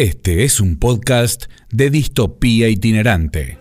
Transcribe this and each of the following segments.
Este es un podcast de distopía itinerante.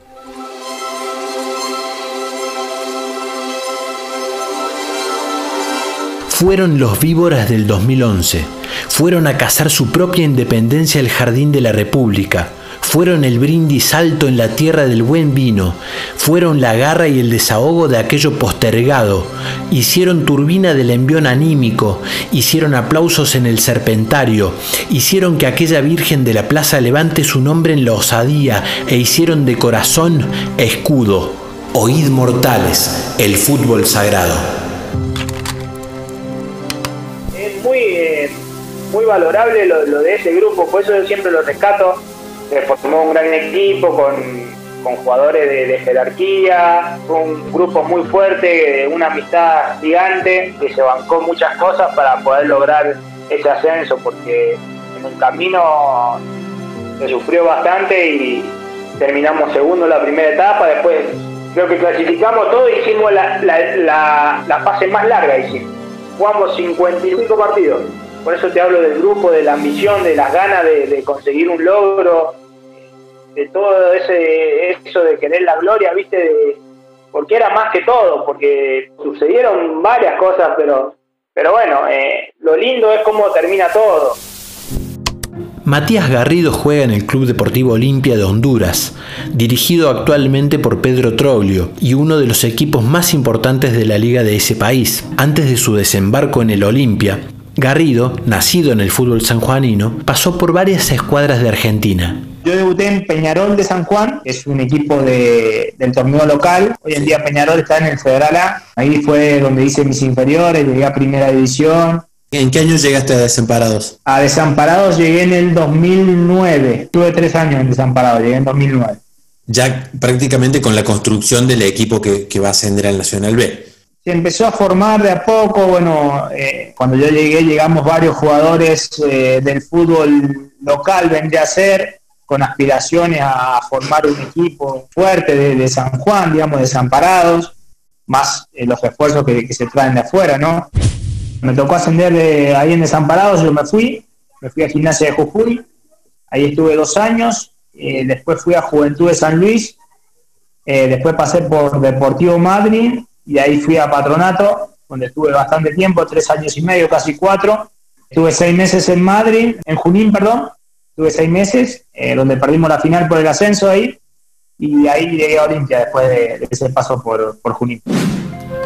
Fueron los víboras del 2011. Fueron a cazar su propia independencia el jardín de la República fueron el brindis alto en la tierra del buen vino, fueron la garra y el desahogo de aquello postergado, hicieron turbina del envión anímico, hicieron aplausos en el serpentario, hicieron que aquella virgen de la plaza levante su nombre en la osadía e hicieron de corazón escudo. Oíd mortales, el fútbol sagrado. Es muy, eh, muy valorable lo, lo de ese grupo, por eso yo siempre lo rescato se formó un gran equipo con, jugadores de, jerarquía, un grupo muy fuerte, una amistad gigante que se bancó muchas cosas para poder lograr ese ascenso, porque en el camino se sufrió bastante y terminamos segundo en la primera etapa, después creo que clasificamos todo y hicimos la, la, fase más larga, hicimos. jugamos 55 partidos. Por eso te hablo del grupo, de la ambición, de las ganas de conseguir un logro, de todo ese eso de querer la gloria, ¿viste? porque era más que todo, porque sucedieron varias cosas, pero, pero bueno, eh, lo lindo es cómo termina todo. Matías Garrido juega en el Club Deportivo Olimpia de Honduras, dirigido actualmente por Pedro Troglio y uno de los equipos más importantes de la liga de ese país. Antes de su desembarco en el Olimpia, Garrido, nacido en el fútbol sanjuanino, pasó por varias escuadras de Argentina. Yo debuté en Peñarol de San Juan, que es un equipo de, del torneo local. Hoy en día Peñarol está en el Federal A. Ahí fue donde hice mis inferiores, llegué a Primera División. ¿En qué año llegaste a Desamparados? A Desamparados llegué en el 2009. Tuve tres años en Desamparados, llegué en 2009. Ya prácticamente con la construcción del equipo que, que va a ascender al Nacional B se empezó a formar de a poco, bueno, eh, cuando yo llegué llegamos varios jugadores eh, del fútbol local, vendría a ser, con aspiraciones a formar un equipo fuerte de, San Juan, digamos, desamparados, más eh, los esfuerzos que, se traen de afuera, ¿no? Me tocó ascender de, ahí en Desamparados, yo me fui, me fui a Gimnasia de Jujuy, ahí estuve dos años, después fui a Juventud de San Luis, después pasé por Deportivo Madrid, y ahí fui a Patronato, donde estuve bastante tiempo, tres años y medio, casi cuatro. Estuve seis meses en Madrid, en Junín, perdón, estuve seis meses, eh, donde perdimos la final por el ascenso ahí, y ahí llegué a Olimpia después de, ese paso por, por Junín.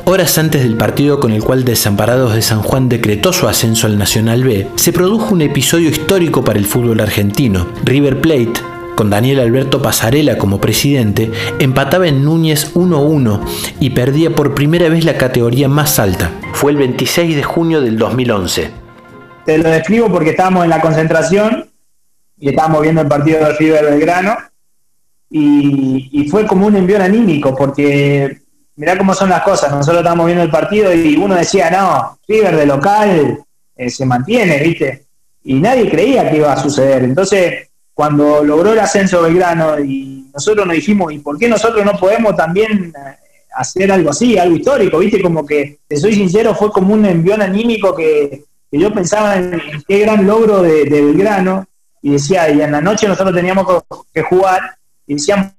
Horas antes del partido con el cual Desamparados de San Juan decretó su ascenso al Nacional B, se produjo un episodio histórico para el fútbol argentino. River Plate, con Daniel Alberto Pasarela como presidente, empataba en Núñez 1-1 y perdía por primera vez la categoría más alta. Fue el 26 de junio del 2011. Te lo describo porque estábamos en la concentración y estábamos viendo el partido de River Belgrano y, fue como un envío anímico porque mirá cómo son las cosas, nosotros estábamos viendo el partido y uno decía, no, River de local eh, se mantiene, ¿viste? Y nadie creía que iba a suceder. Entonces, cuando logró el ascenso Belgrano y nosotros nos dijimos, ¿y por qué nosotros no podemos también eh, hacer algo así, algo histórico? ¿Viste? Como que, te soy sincero, fue como un envión anímico que, yo pensaba en, qué gran logro de, Belgrano y decía, y en la noche nosotros teníamos que jugar y decíamos,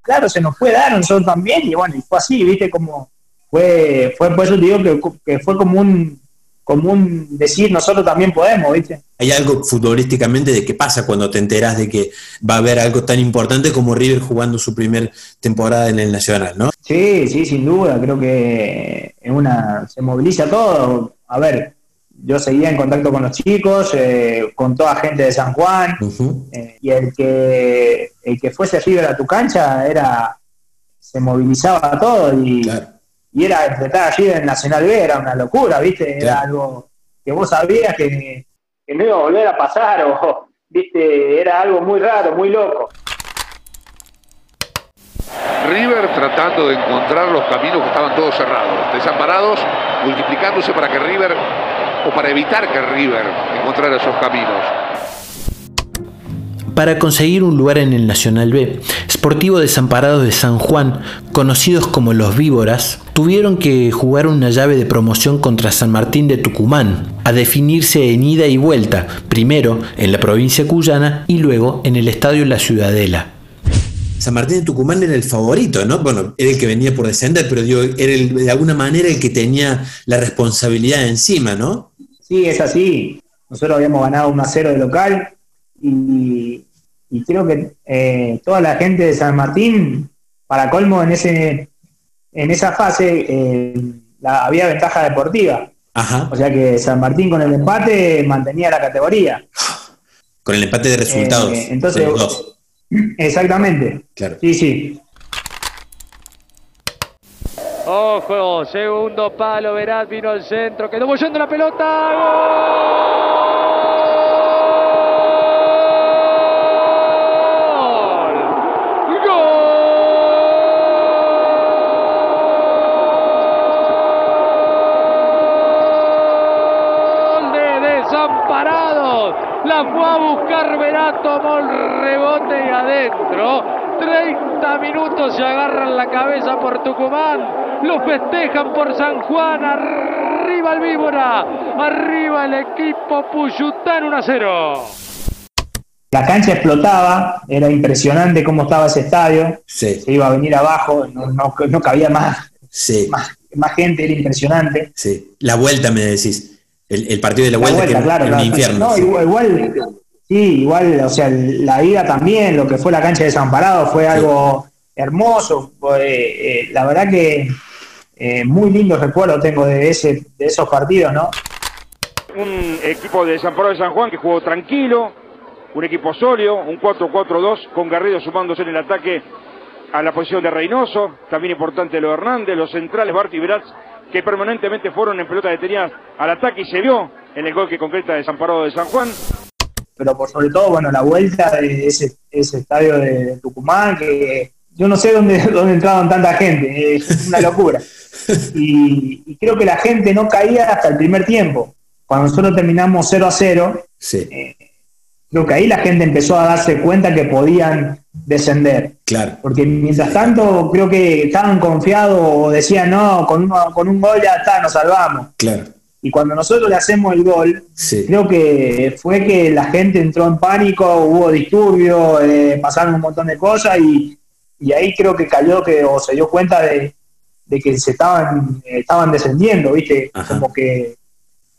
claro, se nos puede dar nosotros también, y bueno, y fue así, ¿viste? Como fue, fue por eso te digo que, que fue como un, como un decir nosotros también podemos, ¿viste? Hay algo futbolísticamente de qué pasa cuando te enteras de que va a haber algo tan importante como River jugando su primer temporada en el Nacional, ¿no? Sí, sí, sin duda, creo que en una se moviliza todo. A ver, yo seguía en contacto con los chicos, eh, con toda gente de San Juan, eh, y el que el que fuese River a tu cancha era se movilizaba todo y y era enfrentar allí en Nacional B, era una locura, ¿viste? Era algo que vos sabías que, no iba a volver a pasar, o, ¿viste? Era algo muy raro, muy loco. River tratando de encontrar los caminos que estaban todos cerrados, desamparados, multiplicándose para que River, o para evitar que River encontrara esos caminos. Para conseguir un lugar en el Nacional B, Sportivo Desamparados de San Juan, conocidos como los Víboras, tuvieron que jugar una llave de promoción contra San Martín de Tucumán, a definirse en ida y vuelta, primero en la provincia cuyana y luego en el estadio La Ciudadela. San Martín de Tucumán era el favorito, ¿no? Bueno, era el que venía por descender, pero digo, era de alguna manera el que tenía la responsabilidad encima, ¿no? Sí, es así. Nosotros habíamos ganado 1 a 0 de local y, creo que eh, toda la gente de San Martín, para colmo, en ese en esa fase eh, había ventaja deportiva. O sea que San Martín con el empate mantenía la categoría. Con el empate de resultados. Eh, entonces, exactamente. Claro. Sí, sí. Ojo, segundo palo, Verás vino al centro, quedó bollando la pelota. ¡Gol! La fue a buscar Verá, tomó el rebote y adentro. 30 minutos se agarran la cabeza por Tucumán. Lo festejan por San Juan. Arriba el Víbora. Arriba el equipo Puyután 1 a 0. La cancha explotaba, era impresionante cómo estaba ese estadio. Se iba a venir abajo, no, cabía más, más, más gente, era impresionante. Sí. La vuelta me decís. El, partido de la vuelta, que claro, el infierno. No, igual, sí, igual, o sea, la ida también, lo que fue la cancha de Desamparado fue algo hermoso. Eh, la verdad que eh, muy lindo recuerdo tengo de, ese, de esos partidos, ¿no? Un equipo de Desamparado de San Juan que jugó tranquilo, un equipo sólido, un 4-4-2, con Garrido sumándose en el ataque a la posición de Reynoso, también importante lo de Hernández, los centrales Barty y Bratz que permanentemente fueron en pelota detenida al ataque y se vio en el gol que concreta Desamparado de San Juan. Pero por sobre todo, bueno, la vuelta de ese, estadio de Tucumán, que yo no sé dónde, dónde entraban tanta gente, es una locura. Y, creo que la gente no caía hasta el primer tiempo. Cuando nosotros terminamos 0 a 0, sí. Eh, creo que ahí la gente empezó a darse cuenta que podían descender. Claro. Porque mientras tanto creo que estaban confiados o decían, no, con, con un gol ya está, nos salvamos. Claro. Y cuando nosotros le hacemos el gol, creo que fue que la gente entró en pánico, hubo disturbios, eh, pasaron un montón de cosas y, ahí creo que cayó que o se dio cuenta de, que se estaban, estaban descendiendo, ¿viste? Como que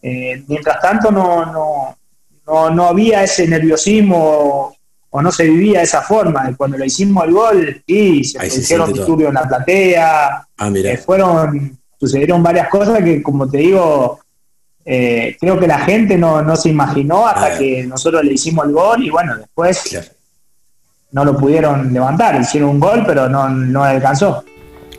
eh, mientras tanto no, no, no, no había ese nerviosismo o no se vivía de esa forma. Cuando le hicimos el gol, sí, se hicieron disturbios en la platea, ah. Eh, fueron, sucedieron varias cosas que, como te digo, eh, creo que la gente no, se imaginó hasta que nosotros le hicimos el gol y bueno, después no lo pudieron levantar, hicieron un gol, pero no, no alcanzó.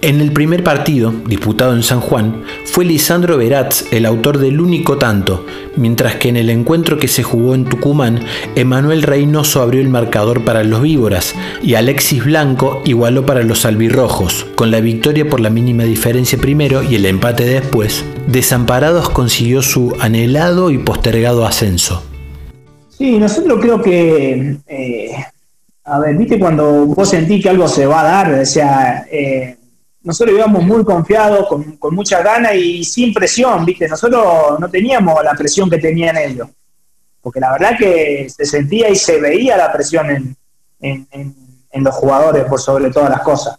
En el primer partido, disputado en San Juan, fue Lisandro Veratz el autor del único tanto, mientras que en el encuentro que se jugó en Tucumán, Emanuel Reynoso abrió el marcador para los víboras y Alexis Blanco igualó para los albirrojos. Con la victoria por la mínima diferencia primero y el empate después, Desamparados consiguió su anhelado y postergado ascenso. Sí, nosotros creo que... Eh, a ver, viste cuando vos sentís que algo se va a dar, o sea... Eh, nosotros íbamos muy confiados, con, con mucha gana y sin presión, ¿viste? Nosotros no teníamos la presión que tenían ellos, porque la verdad que se sentía y se veía la presión en, los jugadores por sobre todas las cosas.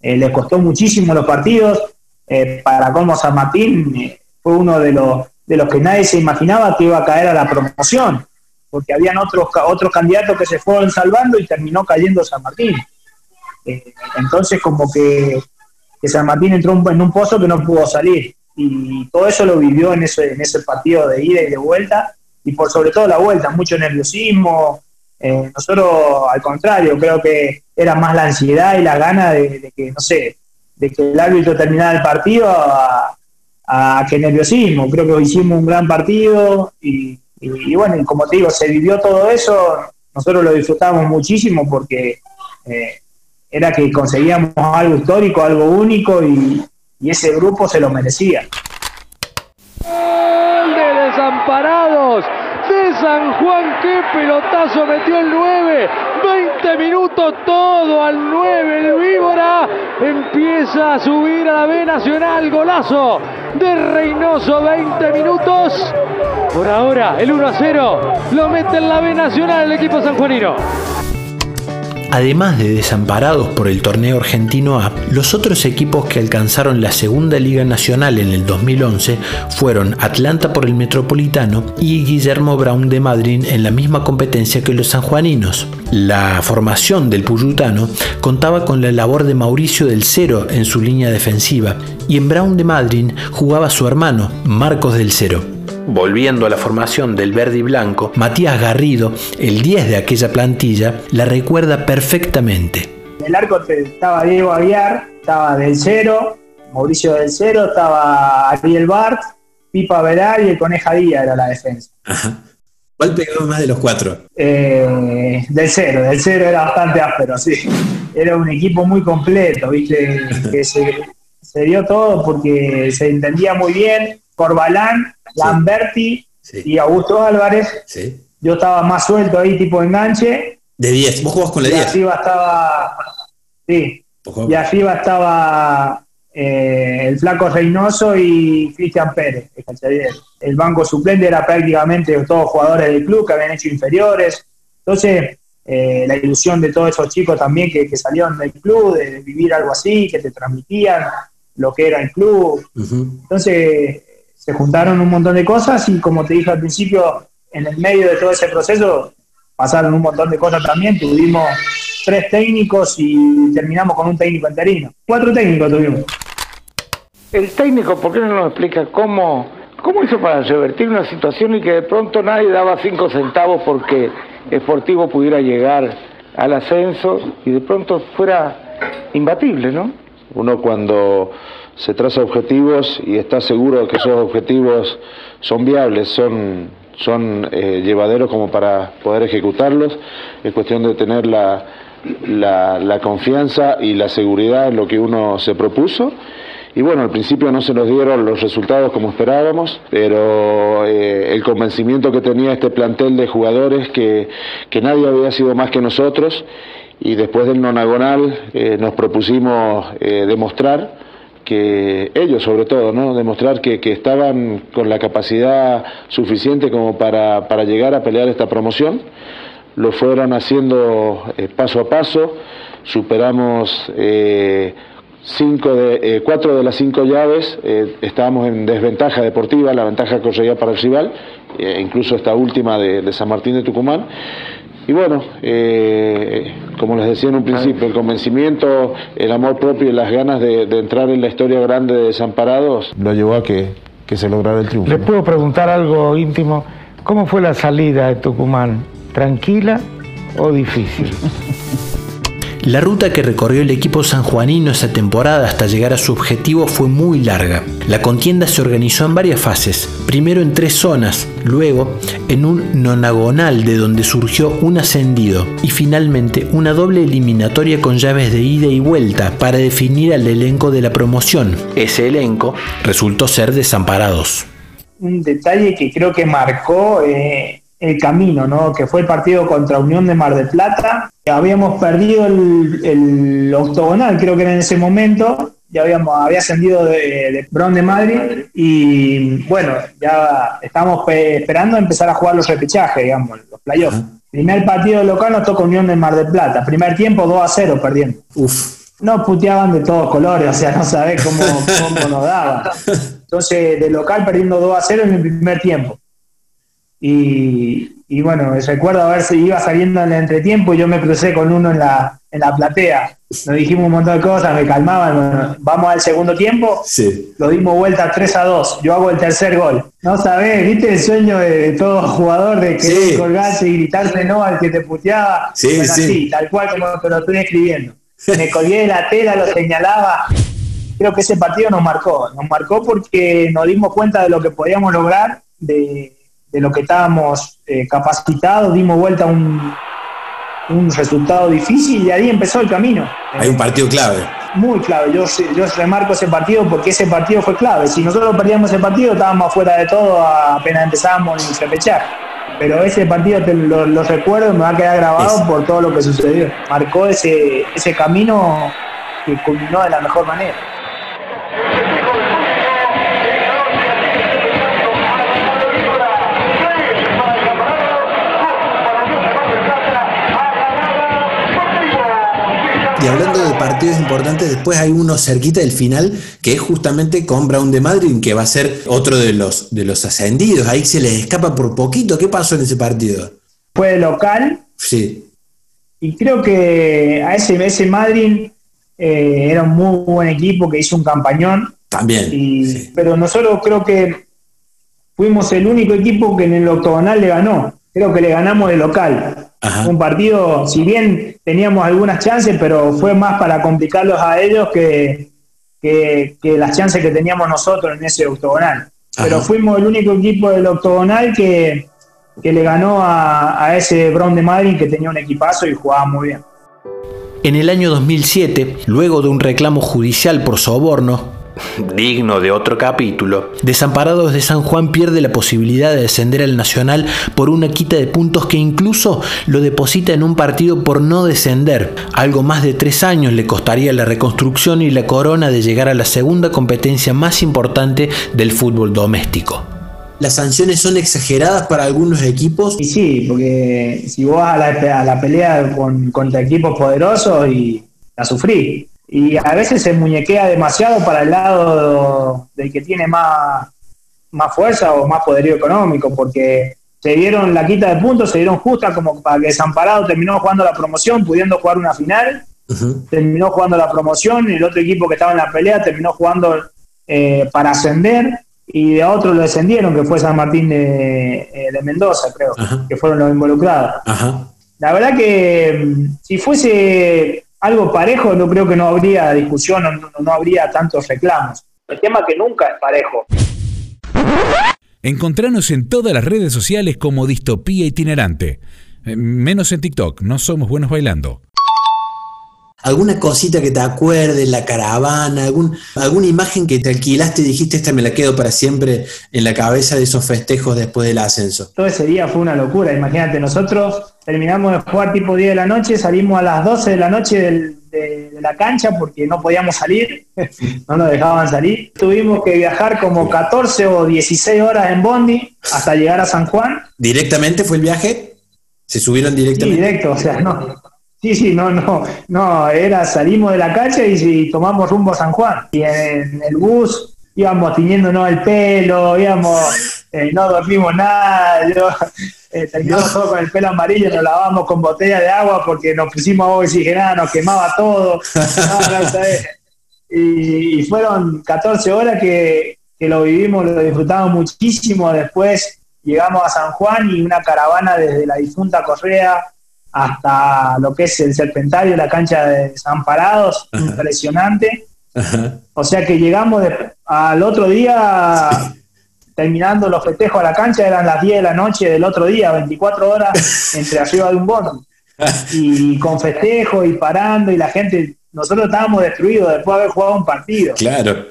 Eh, les costó muchísimo los partidos, eh, para como San Martín eh, fue uno de los, de los que nadie se imaginaba que iba a caer a la promoción, porque habían otros, otros candidatos que se fueron salvando y terminó cayendo San Martín. entonces como que que San Martín entró en un pozo que no pudo salir. Y todo eso lo vivió en ese, en ese partido de ida y de vuelta, y por sobre todo la vuelta, mucho nerviosismo. Eh, nosotros, al contrario, creo que era más la ansiedad y la gana de, que, no sé, de que el árbitro terminara el partido a, a que nerviosismo. Creo que hicimos un gran partido y, bueno, como te digo, se vivió todo eso. Nosotros lo disfrutamos muchísimo porque eh, era que conseguíamos algo histórico, algo único y, ese grupo se lo merecía. Gol de desamparados de San Juan. ¡Qué pelotazo metió el 9! 20 minutos todo al 9. El Víbora empieza a subir a la B Nacional. Golazo de Reynoso. 20 minutos. Por ahora, el 1 a 0 lo mete en la B Nacional el equipo sanjuanino. Además de desamparados por el torneo argentino A, los otros equipos que alcanzaron la Segunda Liga Nacional en el 2011 fueron Atlanta por el Metropolitano y Guillermo Brown de Madrid en la misma competencia que los sanjuaninos. La formación del Puyutano contaba con la labor de Mauricio del Cero en su línea defensiva y en Brown de Madrid jugaba su hermano, Marcos del Cero. Volviendo a la formación del verde y blanco, Matías Garrido, el 10 de aquella plantilla, la recuerda perfectamente. En el arco estaba Diego Aguiar, estaba Del Cero, Mauricio Del Cero, estaba Ariel Bart, Pipa Velar y el Coneja Díaz era la defensa. ¿Cuál pegaba más de los cuatro? Eh, del Cero, Del Cero era bastante áspero, sí. Era un equipo muy completo, ¿viste? Que se, se dio todo porque se entendía muy bien. Corbalán Lamberti y Augusto Álvarez. Yo estaba más suelto ahí, tipo enganche. De 10, vos jugás con la 10. Y arriba estaba. Sí. Y arriba estaba eh, el Flaco Reynoso y Cristian Pérez, el banco suplente era prácticamente todos jugadores del club que habían hecho inferiores. Entonces, eh, la ilusión de todos esos chicos también que, que, salieron del club, de vivir algo así, que te transmitían lo que era el club. Entonces, se juntaron un montón de cosas y como te dije al principio, en el medio de todo ese proceso pasaron un montón de cosas también. Tuvimos tres técnicos y terminamos con un técnico interino. Cuatro técnicos tuvimos. El técnico, ¿por qué no nos explica cómo, cómo hizo para revertir una situación y que de pronto nadie daba cinco centavos porque Sportivo pudiera llegar al ascenso y de pronto fuera imbatible, ¿no? Uno cuando se traza objetivos y está seguro que esos objetivos son viables, son, son eh, llevaderos como para poder ejecutarlos. Es cuestión de tener la, la, confianza y la seguridad en lo que uno se propuso. Y bueno, al principio no se nos dieron los resultados como esperábamos, pero eh, el convencimiento que tenía este plantel de jugadores que, que nadie había sido más que nosotros y después del nonagonal eh, nos propusimos demostrar ellos sobre todo, ¿no? demostrar que, estaban con la capacidad suficiente como para, llegar a pelear esta promoción. Lo fueron haciendo eh, paso a paso, superamos eh, cinco de, eh, cuatro de las cinco llaves, estábamos en desventaja deportiva, la ventaja corría para el rival, incluso esta última de San Martín de Tucumán. Y bueno, eh, como les decía en un principio, el convencimiento, el amor propio y las ganas de, entrar en la historia grande de Desamparados lo llevó a que, que se lograra el triunfo. ¿Les puedo preguntar algo íntimo? ¿Cómo fue la salida de Tucumán? ¿Tranquila o difícil? La ruta que recorrió el equipo sanjuanino esa temporada hasta llegar a su objetivo fue muy larga. La contienda se organizó en varias fases, primero en tres zonas, luego en un nonagonal de donde surgió un ascendido y finalmente una doble eliminatoria con llaves de ida y vuelta para definir al elenco de la promoción. Ese elenco resultó ser desamparados. Un detalle que creo que marcó eh, el camino, ¿no? que fue el partido contra Unión de Mar del Plata. Habíamos perdido el, octogonal, creo que era en ese momento, ya habíamos, había ascendido de, de Bron de Madrid y bueno, ya estamos esperando empezar a jugar los repechajes, digamos, los playoffs. Primer partido local nos toca Unión de Mar del Plata, primer tiempo 2 a 0 perdiendo. Uf. No puteaban de todos colores, o sea, no sabés cómo, cómo nos daban. Entonces, de local perdiendo 2 a 0 en el primer tiempo. Y, bueno, recuerdo a ver si iba saliendo en el entretiempo y yo me crucé con uno en la, en la platea. Nos dijimos un montón de cosas, me calmaban. vamos al segundo tiempo. Sí. Lo dimos vuelta 3 a 2. Yo hago el tercer gol. No sabés, ¿viste el sueño de todo jugador de querer colgarse y gritarse no al que te puteaba? Sí, sí. tal cual como te lo estoy escribiendo. Me colgué de la tela, lo señalaba. Creo que ese partido nos marcó. Nos marcó porque nos dimos cuenta de lo que podíamos lograr, de de lo que estábamos eh, capacitados, dimos vuelta a un, un resultado difícil y ahí empezó el camino. Hay un partido clave. Muy clave, yo, yo remarco ese partido porque ese partido fue clave. Si nosotros perdíamos ese partido, estábamos fuera de todo apenas empezábamos a repechar. pero ese partido te lo, lo recuerdo, me va a quedar grabado por todo lo que sucedió. Marcó ese, ese camino que culminó de la mejor manera. Y hablando de partidos importantes, después hay uno cerquita del final que es justamente con Brown de Madrid, que va a ser otro de los, de los ascendidos. Ahí se les escapa por poquito. ¿Qué pasó en ese partido? Fue local. Sí. Y creo que a ese, ese Madrid eh, era un muy buen equipo que hizo un campañón. También. Y, Pero nosotros creo que fuimos el único equipo que en el octogonal le ganó. Creo que le ganamos de local. Un partido, si bien teníamos algunas chances, pero fue más para complicarlos a ellos que, que, que las chances que teníamos nosotros en ese octogonal. Pero fuimos el único equipo del octogonal que, que le ganó a, a ese Brown de Madrid que tenía un equipazo y jugaba muy bien. En el año 2007, luego de un reclamo judicial por soborno, digno de otro capítulo, Desamparados de San Juan pierde la posibilidad de descender al Nacional por una quita de puntos que incluso lo deposita en un partido por no descender. Algo más de tres años le costaría la reconstrucción y la corona de llegar a la segunda competencia más importante del fútbol doméstico. ¿Las sanciones son exageradas para algunos equipos? Y sí, porque si vos a la, a la pelea con, contra equipos poderosos y la sufrí. Y a veces se muñequea demasiado para el lado del que tiene más, más fuerza o más poderío económico, porque se dieron la quita de puntos, se dieron justa como para que Desamparado terminó jugando la promoción, pudiendo jugar una final, terminó jugando la promoción, y el otro equipo que estaba en la pelea terminó jugando eh, para ascender, y de otro lo descendieron, que fue San Martín de, eh, de Mendoza, creo, que fueron los involucrados. La verdad que mm, si fuese algo parejo, no creo que no habría discusión, no, no, no habría tantos reclamos. El tema es que nunca es parejo. Encontranos en todas las redes sociales como Distopía Itinerante. Eh, Menos en TikTok, no somos buenos bailando. ¿Alguna cosita que te acuerdes, la caravana, algún, alguna imagen que te alquilaste y dijiste, esta me la quedo para siempre en la cabeza de esos festejos después del ascenso? Todo ese día fue una locura, imagínate, nosotros terminamos de jugar tipo 10 de la noche, salimos a las 12 de la noche del- de, de la cancha porque no podíamos salir, no nos dejaban salir. Tuvimos que viajar como 14 o 16 horas en Bondi hasta llegar a San Juan. ¿Directamente fue el viaje? ¿Se subieron Sí, directamente? directo, o sea, no. Sí, sí, no, no, no, era salimos de la cancha y, y tomamos rumbo a San Juan. Y en, el bus íbamos tiñéndonos el pelo, íbamos, eh, no dormimos nada, yo, eh, terminamos todo con el pelo amarillo, nos lavamos con botella de agua porque nos pusimos agua oxigenada, nos quemaba todo. No, no, ¿sabes? y, y fueron 14 horas que, que lo vivimos, lo disfrutamos muchísimo. Después llegamos a San Juan y una caravana desde la difunta Correa hasta lo que es el Serpentario, la cancha de Desamparados, impresionante. O sea que llegamos de- al otro día, terminando los festejos a la cancha, eran las 10 de la noche del otro día, 24 horas entre arriba de un bono. Y con festejo y parando, y la gente, nosotros estábamos destruidos después de haber jugado un partido. Claro.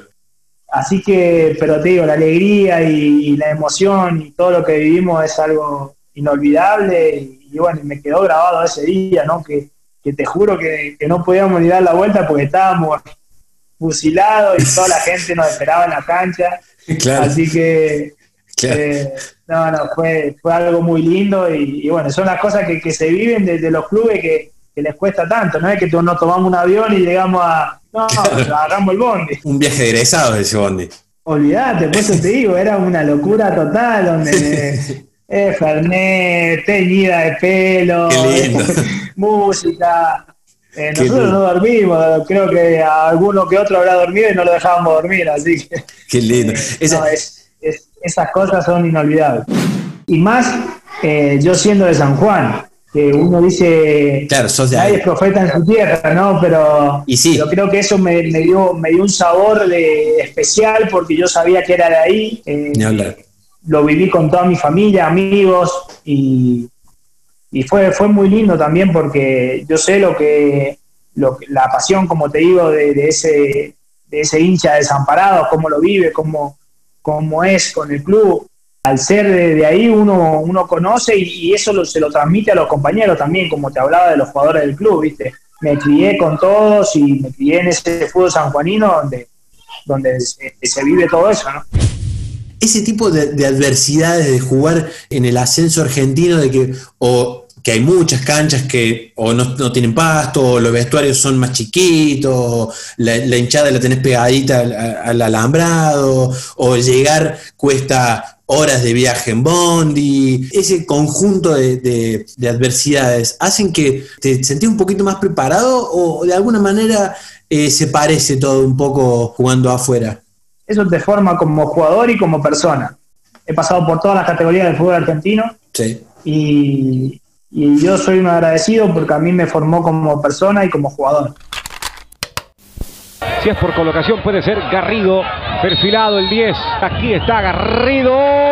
Así que, pero te digo, la alegría y, y la emoción y todo lo que vivimos es algo inolvidable y, y bueno, me quedó grabado ese día, ¿no? Que, que te juro que, que no podíamos ni dar la vuelta porque estábamos fusilados y toda la gente nos esperaba en la cancha. Claro. Así que, Claro. eh, no, no, fue, fue algo muy lindo y, y bueno, son las cosas que, que se viven desde los clubes que, que les cuesta tanto, no es que no tomamos un avión y llegamos a, no, agarramos el bondi. Un viaje de egresados ese bondi. Olvídate, por eso te digo, era una locura total donde eh, Fernet, teñida de pelo, lindo. música. Eh, nosotros no dormimos, creo que a alguno que otro habrá dormido y no lo dejábamos dormir, así que Qué lindo. Esa- no, es- es- esas cosas son inolvidables. Y más eh, yo siendo de San Juan, que uno dice, Claro, sos de nadie ahí. es profeta en su tierra, ¿no? Pero, Y sí. pero creo que eso me, me dio, me dio un sabor de, especial porque yo sabía que era de ahí. eh, Ni hablar. Lo viví con toda mi familia, amigos, y, y fue, fue muy lindo también porque yo sé lo que, lo la pasión, como te digo, de, de ese, de ese hincha desamparado, cómo lo vive, cómo, cómo es con el club. al ser de, ahí uno, uno conoce y, eso se lo transmite a los compañeros también, como te hablaba de los jugadores del club, ¿viste? Me crié con todos y me crié en ese fútbol sanjuanino donde, donde se, vive todo eso, ¿no? Ese tipo de, adversidades de jugar en el ascenso argentino, de que o que hay muchas canchas que o no, tienen pasto, o los vestuarios son más chiquitos, la, hinchada la tenés pegadita al, alambrado, o llegar cuesta horas de viaje en Bondi, ese conjunto de, adversidades, hacen que te sentís un poquito más preparado o de alguna manera eh, se parece todo un poco jugando afuera? Eso te forma como jugador y como persona. He pasado por todas las categorías del fútbol argentino sí. y, y yo soy un agradecido porque a mí me formó como persona y como jugador. Si es por colocación puede ser Garrido, perfilado el 10. Aquí está Garrido.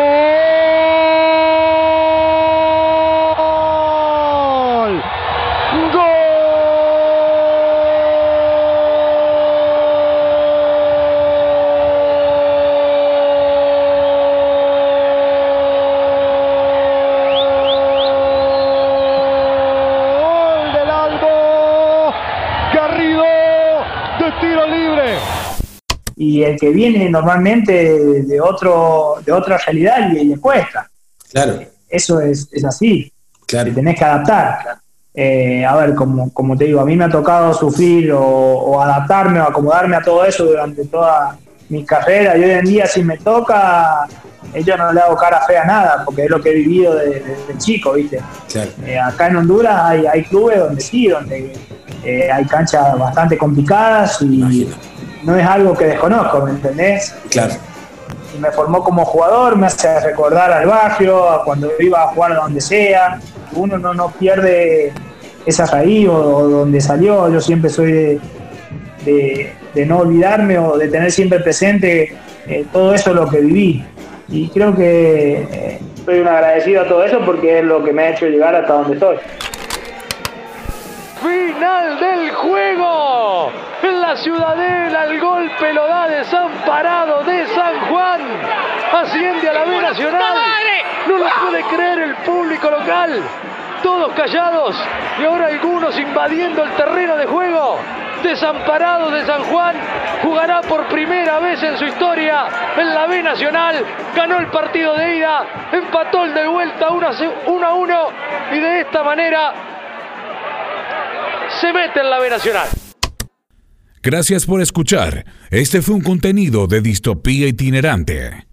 Que viene normalmente de otro de otra realidad y le cuesta. Claro. Eso es, es así. Claro. Te tenés que adaptar. Eh, a ver, como, como te digo, a mí me ha tocado sufrir o, adaptarme o acomodarme a todo eso durante toda mi carrera y hoy en día si me toca, eh, yo no le hago cara fea a nada, porque es lo que he vivido desde de, chico, ¿viste? Claro. Eh, acá en Honduras hay, hay clubes donde sí, donde hay canchas bastante complicadas y, no es algo que desconozco, ¿me entendés? Claro. Y me formó como jugador, me hace recordar al barrio, a cuando iba a jugar donde sea. Uno no, no pierde esa raíz o, donde salió. Yo siempre soy de, de, no olvidarme o de tener siempre presente eh, todo eso lo que viví. Y creo que eh, soy un agradecido a todo eso porque es lo que me ha hecho llegar hasta donde estoy. Final del juego la Ciudadela. El golpe lo da desamparado de San Juan. Asciende a la B Nacional. No lo puede creer el público local. Todos callados y ahora algunos invadiendo el terreno de juego. Desamparado de San Juan, jugará por primera vez en su historia en la B Nacional. Ganó el partido de ida, empató el de vuelta 1 a 1 y de esta manera se mete en la B Nacional. Gracias por escuchar. Este fue un contenido de Distopía Itinerante.